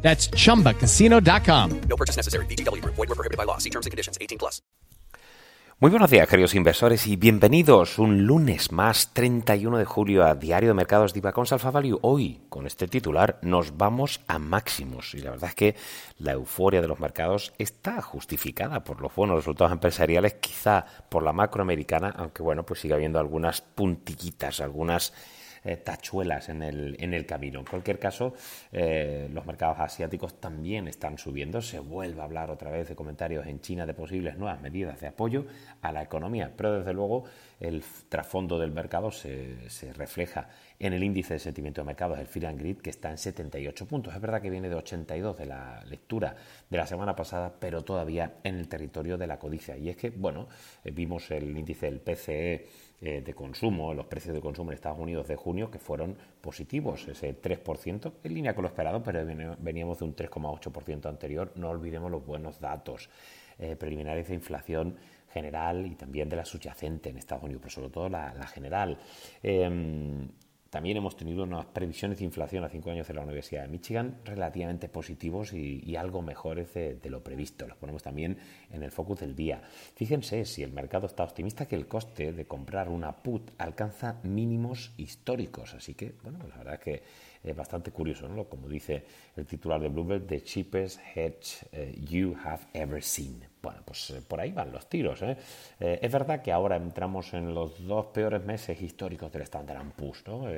That's chumbacasino.com. No purchase necessary. BGW. Void were prohibited by law. See terms and conditions. 18 plus. Muy buenos días, queridos inversores, y bienvenidos un lunes más, 31 de julio, a Diario de Mercados de con Alpha Value. Hoy, con este titular, nos vamos a máximos. Y la verdad es que la euforia de los mercados está justificada por los buenos resultados empresariales, quizá por la macroamericana, aunque bueno, pues sigue habiendo algunas puntillitas, algunas eh, tachuelas en el, en el camino. En cualquier caso, eh, los mercados asiáticos también están subiendo. Se vuelve a hablar otra vez de comentarios en China de posibles nuevas medidas de apoyo a la economía, pero desde luego el trasfondo del mercado se, refleja en el índice de sentimiento de mercados, el Fear and Grid, que está en 78 puntos. Es verdad que viene de 82 de la lectura de la semana pasada, pero todavía en el territorio de la codicia. Y es que, bueno, eh, vimos el índice del PCE eh, de consumo, los precios de consumo en Estados Unidos de junio, que fueron positivos, ese 3%, en línea con lo esperado, pero veníamos de un 3,8% anterior. No olvidemos los buenos datos eh, preliminares de inflación general y también de la subyacente en Estados Unidos, pero sobre todo la, general. Em, también hemos tenido unas previsiones de inflación a cinco años de la Universidad de Michigan relativamente positivos y, algo mejores de, lo previsto. Los ponemos también en el focus del día. Fíjense si el mercado está optimista que el coste de comprar una put alcanza mínimos históricos. Así que, bueno, la verdad es que es bastante curioso, ¿no? Como dice el titular de Bloomberg, the cheapest hedge eh, you have ever seen. Bueno, pues eh, por ahí van los tiros. ¿eh? ¿eh? es verdad que ahora entramos en los dos peores meses históricos del Standard Poor's, ¿no?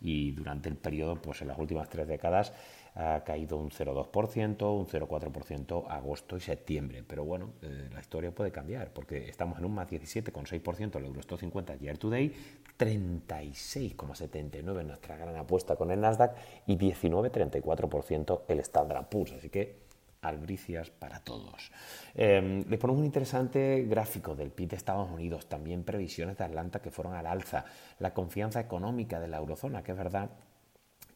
Y durante el periodo, pues en las últimas tres décadas, ha caído un 0,2%, un 0,4% agosto y septiembre. Pero bueno, eh, la historia puede cambiar porque estamos en un más 17,6% el Eurostock 50 year to day, 36,79% nuestra gran apuesta con el Nasdaq y 19,34% el Standard Poor's. Así que albricias para todos. Eh, les ponemos un interesante gráfico del PIB de Estados Unidos, también previsiones de Atlanta que fueron al alza, la confianza económica de la eurozona, que es verdad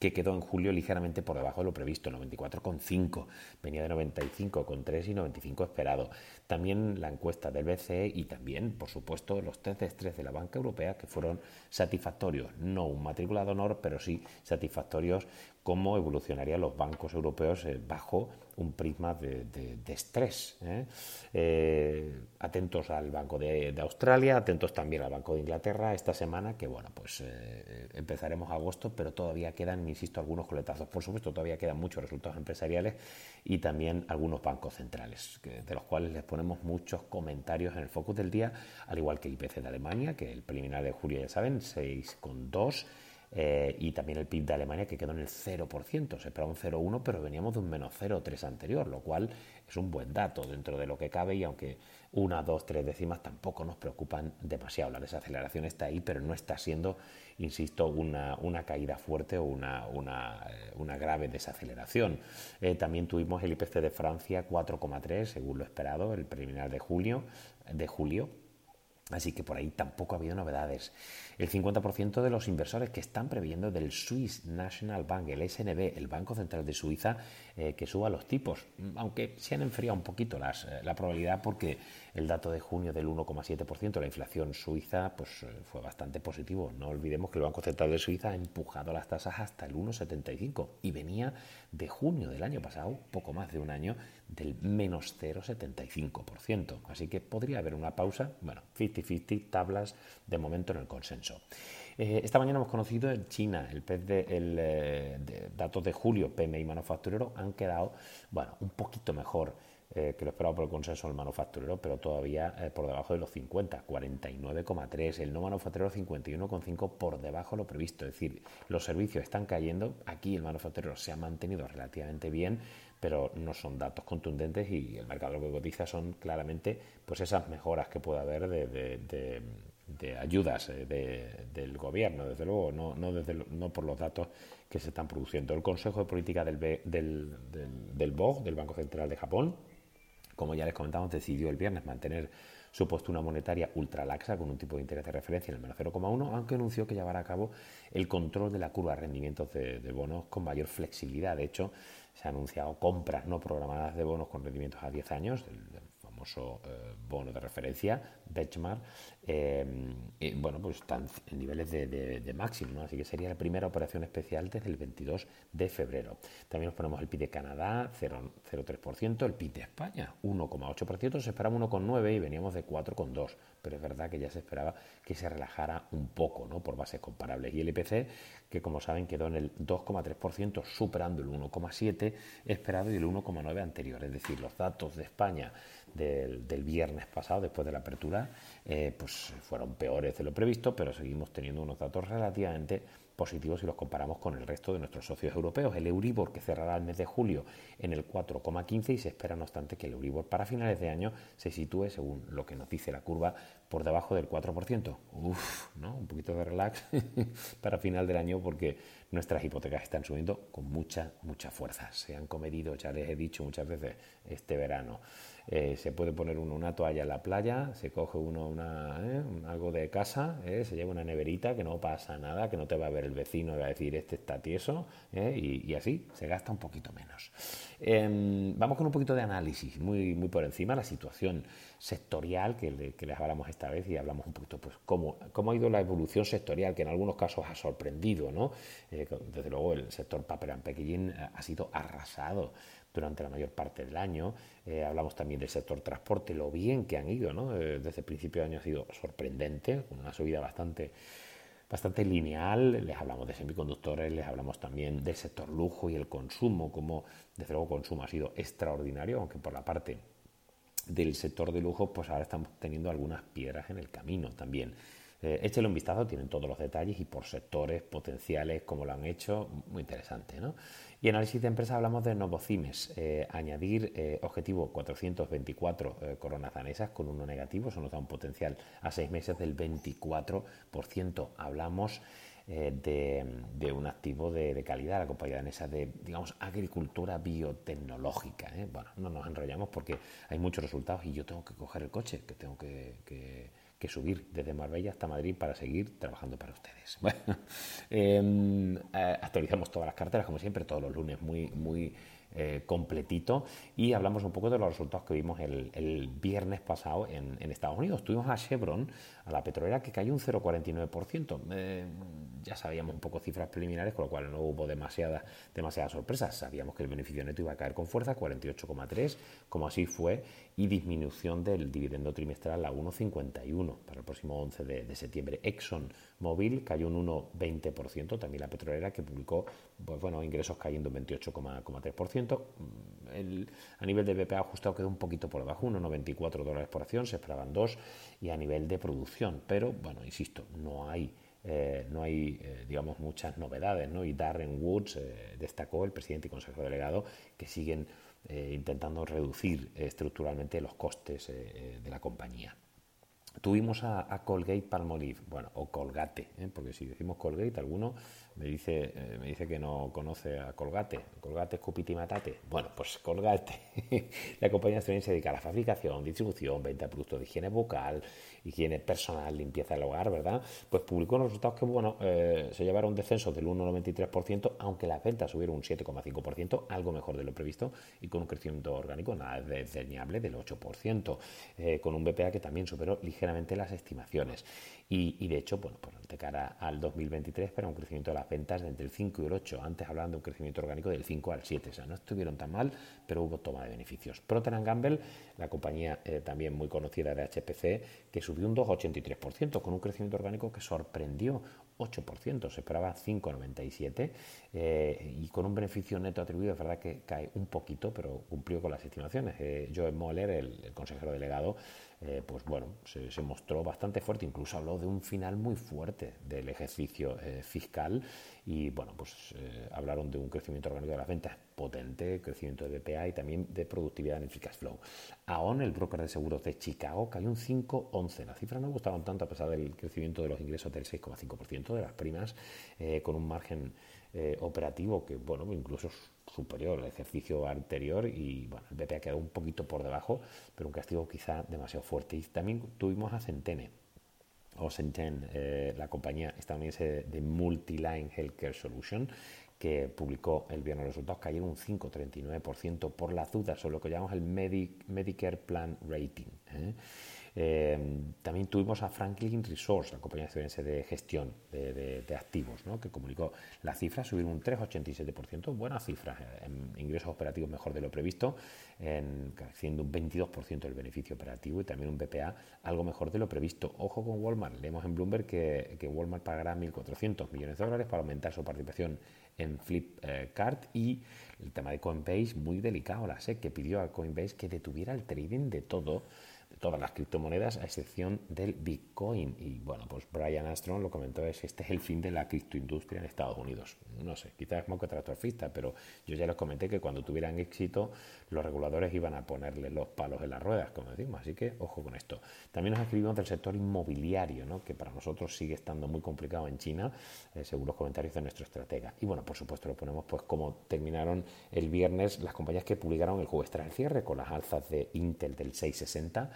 que quedó en julio ligeramente por debajo de lo previsto, 94,5, venía de 95,3 y 95 esperado. También la encuesta del BCE y también, por supuesto, los test de estrés de la banca europea que fueron satisfactorios, no un matrícula de honor, pero sí satisfactorios cómo evolucionarían los bancos europeos eh, bajo un prisma de, estrés. ¿eh? Eh, atentos al Banco de, Australia, atentos también al Banco de Inglaterra esta semana, que bueno, pues empezaremos agosto, pero todavía quedan, insisto, algunos coletazos. Por supuesto, todavía quedan muchos resultados empresariales y también algunos bancos centrales, de los cuales les ponemos muchos comentarios en el focus del día, al igual que el IPC de Alemania, que el preliminar de julio ya saben, 6,2 eh, y también el PIB de Alemania que quedó en el 0%, se esperaba un 0,1 pero veníamos de un menos 0,3 anterior, lo cual es un buen dato dentro de lo que cabe y aunque una, dos, tres décimas tampoco nos preocupan demasiado. La desaceleración está ahí, pero no está siendo, insisto, una, caída fuerte o una, una, eh, grave desaceleración. Eh, también tuvimos el IPC de Francia 4,3 según lo esperado, el preliminar de julio, de julio Así que por ahí tampoco ha habido novedades. El 50% de los inversores que están previendo del Swiss National Bank, el SNB, el Banco Central de Suiza, eh, que suba los tipos, aunque se han enfriado un poquito las, eh, la probabilidad porque el dato de junio del 1,7%, la inflación suiza, pues eh, fue bastante positivo. No olvidemos que el Banco Central de Suiza ha empujado las tasas hasta el 1,75 y venía de junio del año pasado, poco más de un año, del menos 0,75%. Así que podría haber una pausa, bueno, 50-50 tablas de momento en el consenso. Eh, esta mañana hemos conocido en China el, PES de, el eh, datos de julio, PMI manufacturero, han quedado bueno, un poquito mejor eh, que lo esperado por el consenso del manufacturero, pero todavía por debajo de los 50, 49,3, el no manufacturero 51,5 por debajo de lo previsto, es decir, los servicios están cayendo, aquí el manufacturero se ha mantenido relativamente bien, pero no son datos contundentes y el mercado lo que cotiza son claramente pues esas mejoras que puede haber de, ayudas eh, del gobierno, desde luego, no, no, desde, no por los datos que se están produciendo. El Consejo de Política del, del, del, BOG, del Banco Central de Japón, como ya les comentamos, decidió el viernes mantener su postura monetaria ultralaxa con un tipo de interés de referencia en el menos 0,1, aunque anunció que llevará a cabo el control de la curva de rendimientos de, bonos con mayor flexibilidad. De hecho, se han anunciado compras no programadas de bonos con rendimientos a 10 años, eh, bono de referencia, benchmark, eh, eh, bueno, pues están en niveles de, de, máximo, así que sería la primera operación especial desde el 22 de febrero. También nos ponemos el PIB de Canadá, 0,03%, el PIB de España, 1,8%, se esperaba 1,9% y veníamos de 4,2%, pero es verdad que ya se esperaba que se relajara un poco, ¿no? por bases comparables. Y el IPC, que como saben quedó en el 2,3%, superando el 1,7% esperado y el 1,9% anterior, es decir, los datos de España del, viernes pasado, después de la apertura, eh, pues fueron peores de lo previsto, pero seguimos teniendo unos datos relativamente positivos si los comparamos con el resto de nuestros socios europeos. El Euribor, que cerrará el mes de julio en el 4,15 y se espera, no obstante, que el Euribor para finales de año se sitúe, según lo que nos dice la curva, por debajo del 4%. Uf, ¿no? Un poquito de relax para final del año porque nuestras hipotecas están subiendo con mucha, mucha fuerza. Se han comedido, ya les he dicho muchas veces, este verano. Eh, se puede poner uno una toalla en la playa, se coge uno una, eh, algo de casa, eh, se lleva una neverita, que no pasa nada, que no te va a ver el vecino y va a decir este está tieso, y, así se gasta un poquito menos. Em, vamos con un poquito de análisis, muy, muy por encima, la situación sectorial que, que, les hablamos esta vez y hablamos un poquito pues cómo, cómo ha ido la evolución sectorial, que en algunos casos ha sorprendido, ¿no? desde luego el sector paper and packaging ha sido arrasado durante la mayor parte del año. Eh, hablamos también del sector transporte, lo bien que han ido, ¿no? Eh, desde el principio de año ha sido sorprendente, con una subida bastante, bastante lineal. Les hablamos de semiconductores, les hablamos también del sector lujo y el consumo, como desde luego consumo ha sido extraordinario, aunque por la parte del sector de lujo, pues ahora estamos teniendo algunas piedras en el camino también. Eh, échale un vistazo, tienen todos los detalles y por sectores potenciales, como lo han hecho, muy interesante. ¿no? Y análisis de empresa hablamos de Novocimes, eh, añadir eh, objetivo 424 eh, coronas danesas con uno negativo, eso nos da un potencial a seis meses del 24%. Hablamos de, de, un activo de, calidad, la compañía danesa de, digamos, agricultura biotecnológica. Bueno, no nos enrollamos porque hay muchos resultados y yo tengo que coger el coche, que tengo que, que subir desde Marbella hasta Madrid para seguir trabajando para ustedes. Bueno, eh, actualizamos todas las carteras, como siempre, todos los lunes muy, muy eh, completito y hablamos un poco de los resultados que vimos el, el viernes pasado en, en, Estados Unidos. Tuvimos a Chevron, a la petrolera, que cayó un 0,49%. Eh, ya sabíamos un poco cifras preliminares, con lo cual no hubo demasiadas demasiada sorpresas. Sabíamos que el beneficio neto iba a caer con fuerza, 48,3, como así fue, y disminución del dividendo trimestral a 1,51 para el próximo 11 de, de septiembre. Exxon Mobil cayó un 1,20%, también la petrolera que publicó pues bueno, ingresos cayendo un 28,3%. El, a nivel de BPA ajustado quedó un poquito por debajo, 1,94 dólares por acción, se esperaban dos, y a nivel de producción, pero bueno, insisto, no hay eh, no hay, eh, digamos, muchas novedades, ¿no? Y Darren Woods eh, destacó, el presidente y consejero delegado, que siguen intentando reducir estructuralmente los costes de la compañía. Tuvimos a, Colgate Palmolive, bueno, o Colgate, porque si decimos Colgate, alguno me dice, eh, me dice que no conoce a Colgate. Colgate Cupiti Matate. Bueno, pues Colgate, la compañía estadounidense se dedica a la fabricación, distribución, venta de productos de higiene bucal, higiene personal, limpieza del hogar, ¿verdad? Pues publicó unos resultados que, bueno, eh, se llevaron un descenso del 1,93%, aunque las ventas subieron un 7,5%, algo mejor de lo previsto, y con un crecimiento orgánico nada desdeñable del 8%, eh, con un BPA que también superó ligeramente las estimaciones. Y, de hecho, bueno, pues de cara al 2023 espera un crecimiento de las ventas de entre el 5 y el 8. Antes hablaban de un crecimiento orgánico del 5 al 7. O sea, no estuvieron tan mal, pero hubo toma de beneficios. Procter Gamble, la compañía eh, también muy conocida de HPC, que subió un 2,83% con un crecimiento orgánico que sorprendió 8%, se esperaba 5,97% eh, y con un beneficio neto atribuido, es verdad que cae un poquito, pero cumplió con las estimaciones. Eh, Joe Moller, el consejero delegado, eh, pues bueno, se, mostró bastante fuerte, incluso habló de un final muy fuerte del ejercicio eh, fiscal y bueno, pues eh, hablaron de un crecimiento orgánico de las ventas potente, crecimiento de BPA y también de productividad en el free flow. AON, el broker de seguros de Chicago, cayó un 5,11. Las cifras no gustaban tanto a pesar del crecimiento de los ingresos del 6,5% de las primas, con un margen operativo que bueno, incluso superior al ejercicio anterior y bueno, el BP ha quedado un poquito por debajo, pero un castigo quizá demasiado fuerte. Y también tuvimos a Centene, o Centene, eh, la compañía estadounidense de Multiline Healthcare Solution, que publicó el viernes resultados, cayeron un 5,39% por las dudas sobre lo que llamamos el Medicare Plan Rating. ¿eh? Eh, también tuvimos a Franklin Resource, la compañía estadounidense de gestión de, activos, que comunicó las cifras, subieron un 3,87%, buenas cifras, eh, en ingresos operativos mejor de lo previsto, en, creciendo un 22% el beneficio operativo y también un BPA algo mejor de lo previsto. Ojo con Walmart, leemos en Bloomberg que, Walmart pagará 1.400 millones de dólares para aumentar su participación en Flipkart y el tema de Coinbase muy delicado, la SEC que pidió a Coinbase que detuviera el trading de todo todas las criptomonedas a excepción del Bitcoin. Y bueno, pues Brian Armstrong lo comentó, es este es el fin de la criptoindustria en Estados Unidos. No sé, quizás es muy catastrofista, pero yo ya les comenté que cuando tuvieran éxito los reguladores iban a ponerle los palos en las ruedas, como decimos, así que ojo con esto. También nos escribimos del sector inmobiliario, ¿no? que para nosotros sigue estando muy complicado en China, eh, según los comentarios de nuestro estratega. Y bueno, por supuesto lo ponemos pues como terminaron el viernes las compañías que publicaron el jueves tras el cierre con las alzas de Intel del 660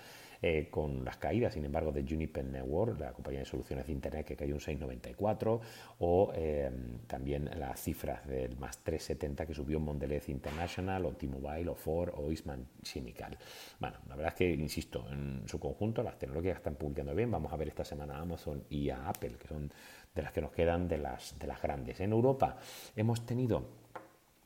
eh, con las caídas, sin embargo, de Juniper Network, la compañía de soluciones de Internet que cayó un 6,94, o eh, también las cifras del más 3,70 que subió Mondelez International, o T-Mobile, o Ford, o Eastman Chemical. Bueno, la verdad es que, insisto, en su conjunto las tecnologías están publicando bien. Vamos a ver esta semana a Amazon y a Apple, que son de las que nos quedan de las, de las grandes. En Europa hemos tenido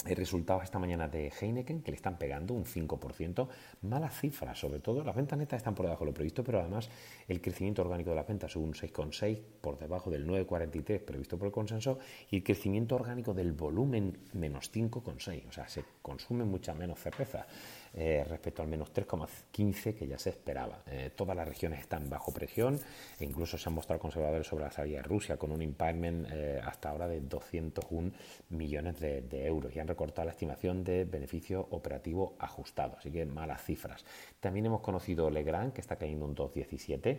resultados esta mañana de Heineken, que le están pegando un 5%. Malas cifras, sobre todo. Las ventas netas están por debajo de lo previsto, pero además el crecimiento orgánico de las ventas un 6,6 por debajo del 9,43 previsto por el consenso y el crecimiento orgánico del volumen menos 5,6. O sea, se consume mucha menos cerveza. Eh, respecto al menos 3,15 que ya se esperaba. Eh, todas las regiones están bajo presión e incluso se han mostrado conservadores sobre la salida de Rusia con un impairment eh, hasta ahora de 201 millones de, euros y han recortado la estimación de beneficio operativo ajustado, así que malas cifras. También hemos conocido Legrand que está cayendo un 2,17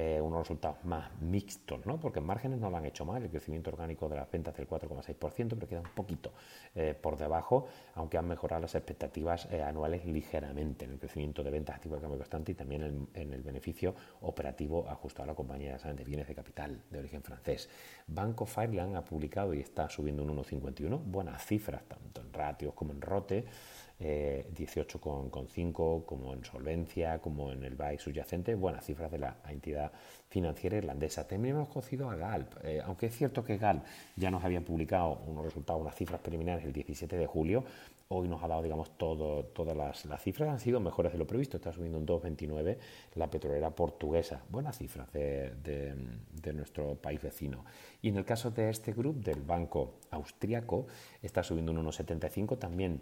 eh, unos resultados más mixtos, ¿no? porque en márgenes no lo han hecho mal, el crecimiento orgánico de las ventas del 4,6%, pero queda un poquito eh, por debajo, aunque han mejorado las expectativas eh, anuales ligeramente en el crecimiento de ventas activo de cambio constante y también en, el beneficio operativo ajustado a la compañía de bienes de capital de origen francés. Banco Fireland ha publicado y está subiendo un 1,51, buenas cifras tanto en ratios como en rote eh, 18,5 como en solvencia, como en el BAI subyacente, buenas cifras de la entidad financiera irlandesa. También hemos conocido a GALP, eh, aunque es cierto que GALP ya nos había publicado unos resultados, unas cifras preliminares el 17 de julio, hoy nos ha dado, digamos, todas las, cifras han sido mejores de lo previsto, está subiendo un 2,29 la petrolera portuguesa, buenas cifras de, de nuestro país vecino. Y en el caso de este grupo, del banco austriaco, está subiendo un 1,75 también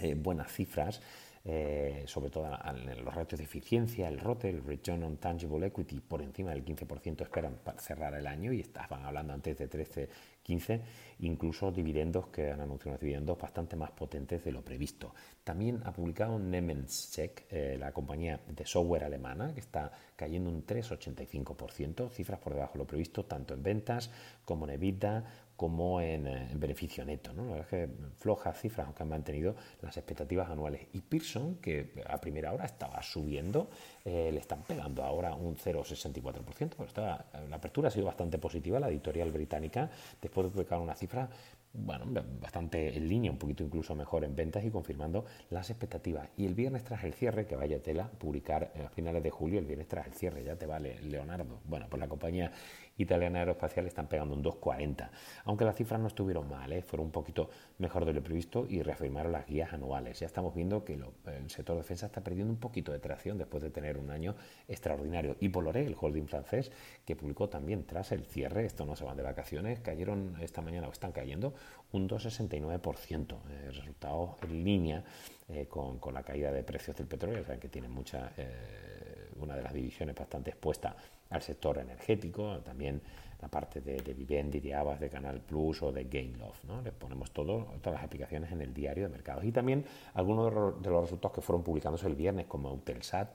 eh, buenas cifras, eh, sobre todo en los ratios de eficiencia, el ROTE, el Return on Tangible Equity, por encima del 15% esperan para cerrar el año y estaban hablando antes de 13, 15, incluso dividendos que han anunciado unos dividendos bastante más potentes de lo previsto. También ha publicado Nemenschek, eh, la compañía de software alemana, que está cayendo un 3,85%, cifras por debajo de lo previsto, tanto en ventas como en EBITDA, como en, eh, beneficio neto. ¿no? La verdad es que flojas cifras, aunque han mantenido las expectativas anuales. Y Pearson, que a primera hora estaba subiendo, eh, le están pegando ahora un 0,64%, pero está, la apertura ha sido bastante positiva, la editorial británica, después de publicar una cifra bueno, bastante en línea, un poquito incluso mejor en ventas y confirmando las expectativas. Y el viernes tras el cierre, que vaya tela, publicar a finales de julio, el viernes tras el cierre, ya te vale, Leonardo. Bueno, pues la compañía italiana aeroespacial están pegando un 2,40. Aunque las cifras no estuvieron mal, ¿eh? fueron un poquito mejor de lo previsto y reafirmaron las guías anuales. Ya estamos viendo que el sector defensa está perdiendo un poquito de tracción después de tener un año extraordinario. Y Poloré, el holding francés, que publicó también tras el cierre, esto no se van de vacaciones, cayeron esta mañana o están cayendo un 2,69%. Eh, resultado en línea eh, con, la caída de precios del petróleo, o sea, que tiene mucha, eh, una de las divisiones bastante expuesta al sector energético, también la parte de, de Vivendi, de Abas, de Canal Plus o de Gainlove. ¿no? Les ponemos todo, todas las aplicaciones en el diario de mercados. Y también algunos de los resultados que fueron publicándose el viernes, como Eutelsat,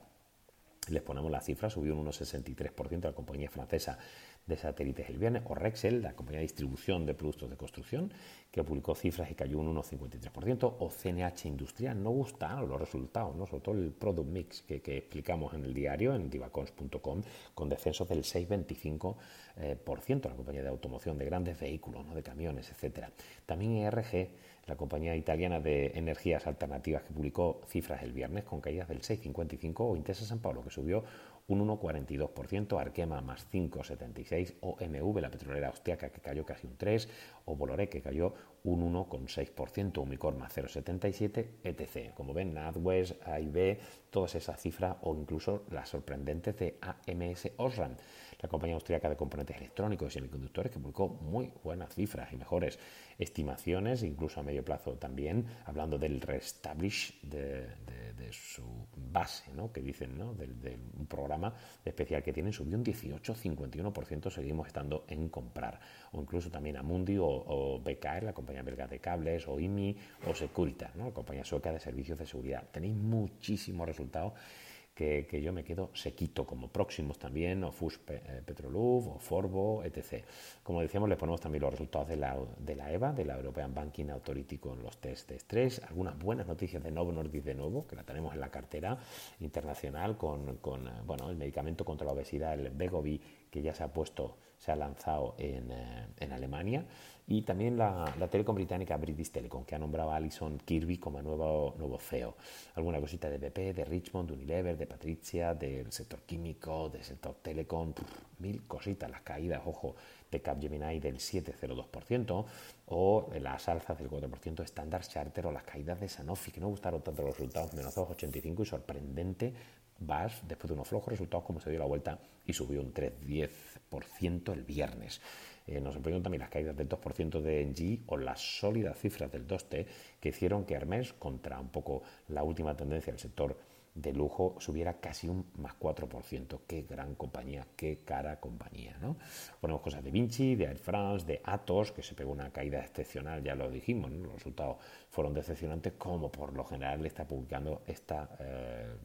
Les ponemos la cifra, subió un 1,63% la compañía francesa de satélites el viernes, o Rexel, la compañía de distribución de productos de construcción, que publicó cifras y cayó un 1,53%, o CNH Industrial. No gustaron los resultados, ¿no? sobre todo el product mix que, explicamos en el diario, en divacons.com, con descensos del 6,25%, eh, la compañía de automoción de grandes vehículos, ¿no? de camiones, etcétera. También ERG la compañía italiana de energías alternativas que publicó cifras el viernes con caídas del 6,55 o Intesa San Pablo que subió un 1,42%, Arkema más 5,76 o MV, la petrolera austriaca que cayó casi un 3 o Boloré que cayó un 1,6%, Umicor más 0,77, etc. Como ven, NatWest, AIB, todas esas cifras o incluso las sorprendentes de AMS Osram la compañía austríaca de componentes electrónicos y semiconductores, que publicó muy buenas cifras y mejores estimaciones, incluso a medio plazo también, hablando del restablish de, su base, ¿no? que dicen, ¿no? de, un programa especial que tienen, subió un 18-51%, seguimos estando en comprar. O incluso también Amundi o, o BKR, la compañía belga de cables, o IMI o Securitas, ¿no? la compañía sueca de servicios de seguridad. Tenéis muchísimos resultados que, yo me quedo sequito, como próximos también, o FUS eh, Petrolub, o Forbo, etc. Como decíamos, le ponemos también los resultados de la, de la EVA, de la European Banking Authority, con los test de estrés, algunas buenas noticias de Novo Nordisk de nuevo, que la tenemos en la cartera internacional, con, con eh, bueno, el medicamento contra la obesidad, el Begovi, que ya se ha puesto, se ha lanzado en, eh, en Alemania, y también la, la, telecom británica British Telecom, que ha nombrado a Alison Kirby como nuevo, nuevo CEO. Alguna cosita de BP, de Richmond, de Unilever, de Patricia, del sector químico, del sector telecom, mil cositas, las caídas, ojo, de Capgemini del 7,02%, o las alzas del 4% de Standard Charter, o las caídas de Sanofi, que no gustaron tanto los resultados, menos 2,85 y sorprendente VAS, después de unos flojos resultados, como se dio la vuelta y subió un 3,10% el viernes. Eh, nos sorprendieron también las caídas del 2% de NG o las sólidas cifras del 2T que hicieron que Hermes, contra un poco la última tendencia del sector de lujo, subiera casi un más 4%. Qué gran compañía, qué cara compañía. ¿no? Ponemos cosas de Vinci, de Air France, de Atos, que se pegó una caída excepcional, ya lo dijimos, los resultados fueron decepcionantes, como por lo general le está publicando esta eh,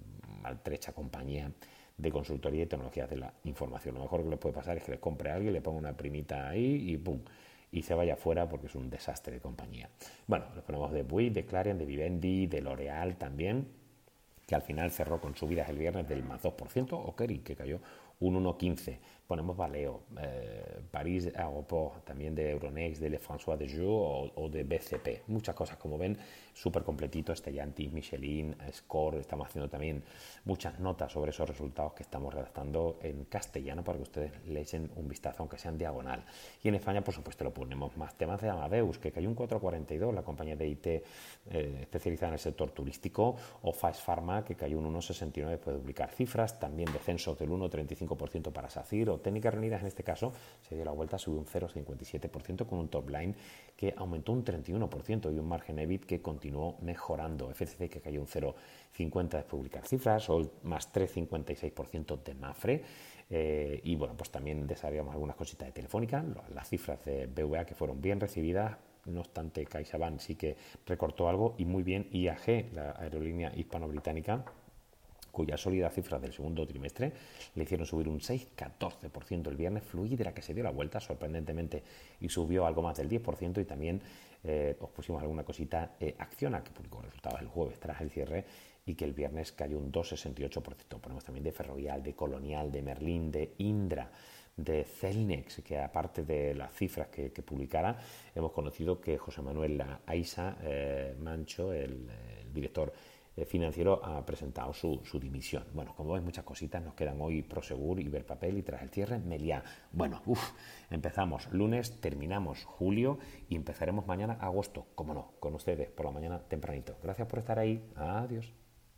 maltrecha compañía de consultoría y tecnologías de la información. Lo mejor que le puede pasar es que le compre a alguien, le ponga una primita ahí y ¡pum! y se vaya fuera porque es un desastre de compañía. Bueno, les ponemos de Bouygues, de Clarion, de Vivendi, de L'Oreal también, que al final cerró con subidas el viernes del más 2%, o Kerry, que cayó un 1,15. Ponemos Valeo, eh, París Aéroport, también de Euronext, de Le François de Joux o, de BCP. Muchas cosas, como ven, súper completito. Stellantis, Michelin, Score. Estamos haciendo también muchas notas sobre esos resultados que estamos redactando en castellano para que ustedes le un vistazo, aunque sea en diagonal. Y en España, por supuesto, lo ponemos más. Temas de Amadeus, que cayó un 4,42, la compañía de IT eh, especializada en el sector turístico, o Fast Pharma, que cayó un 1,69 después de duplicar cifras. También descensos del 1,35% para SACIR Técnicas Reunidas en este caso se dio la vuelta, subió un 0,57% con un top line que aumentó un 31% y un margen EBIT que continuó mejorando. FCC que cayó un 0,50 de publicar cifras, o más 3,56% de Mafre. Eh, y bueno, pues también desarrollamos algunas cositas de Telefónica, las cifras de BVA que fueron bien recibidas, no obstante CaixaBank sí que recortó algo y muy bien IAG, la aerolínea hispano-británica, cuya sólida cifra del segundo trimestre le hicieron subir un 6,14% el viernes, fluidera que se dio la vuelta sorprendentemente y subió algo más del 10% y también eh, os pusimos alguna cosita eh, Acciona, que publicó resultados el jueves tras el cierre y que el viernes cayó un 2,68%. Ponemos también de Ferrovial, de Colonial, de Merlín, de Indra de Celnex, que aparte de las cifras que, publicara, hemos conocido que José Manuel Aiza eh, Mancho, el director financiero ha presentado su, su, dimisión. Bueno, como ves, muchas cositas nos quedan hoy Prosegur, papel y tras el cierre Meliá. Bueno, uff, empezamos lunes, terminamos julio y empezaremos mañana agosto, como no, con ustedes por la mañana tempranito. Gracias por estar ahí. Adiós.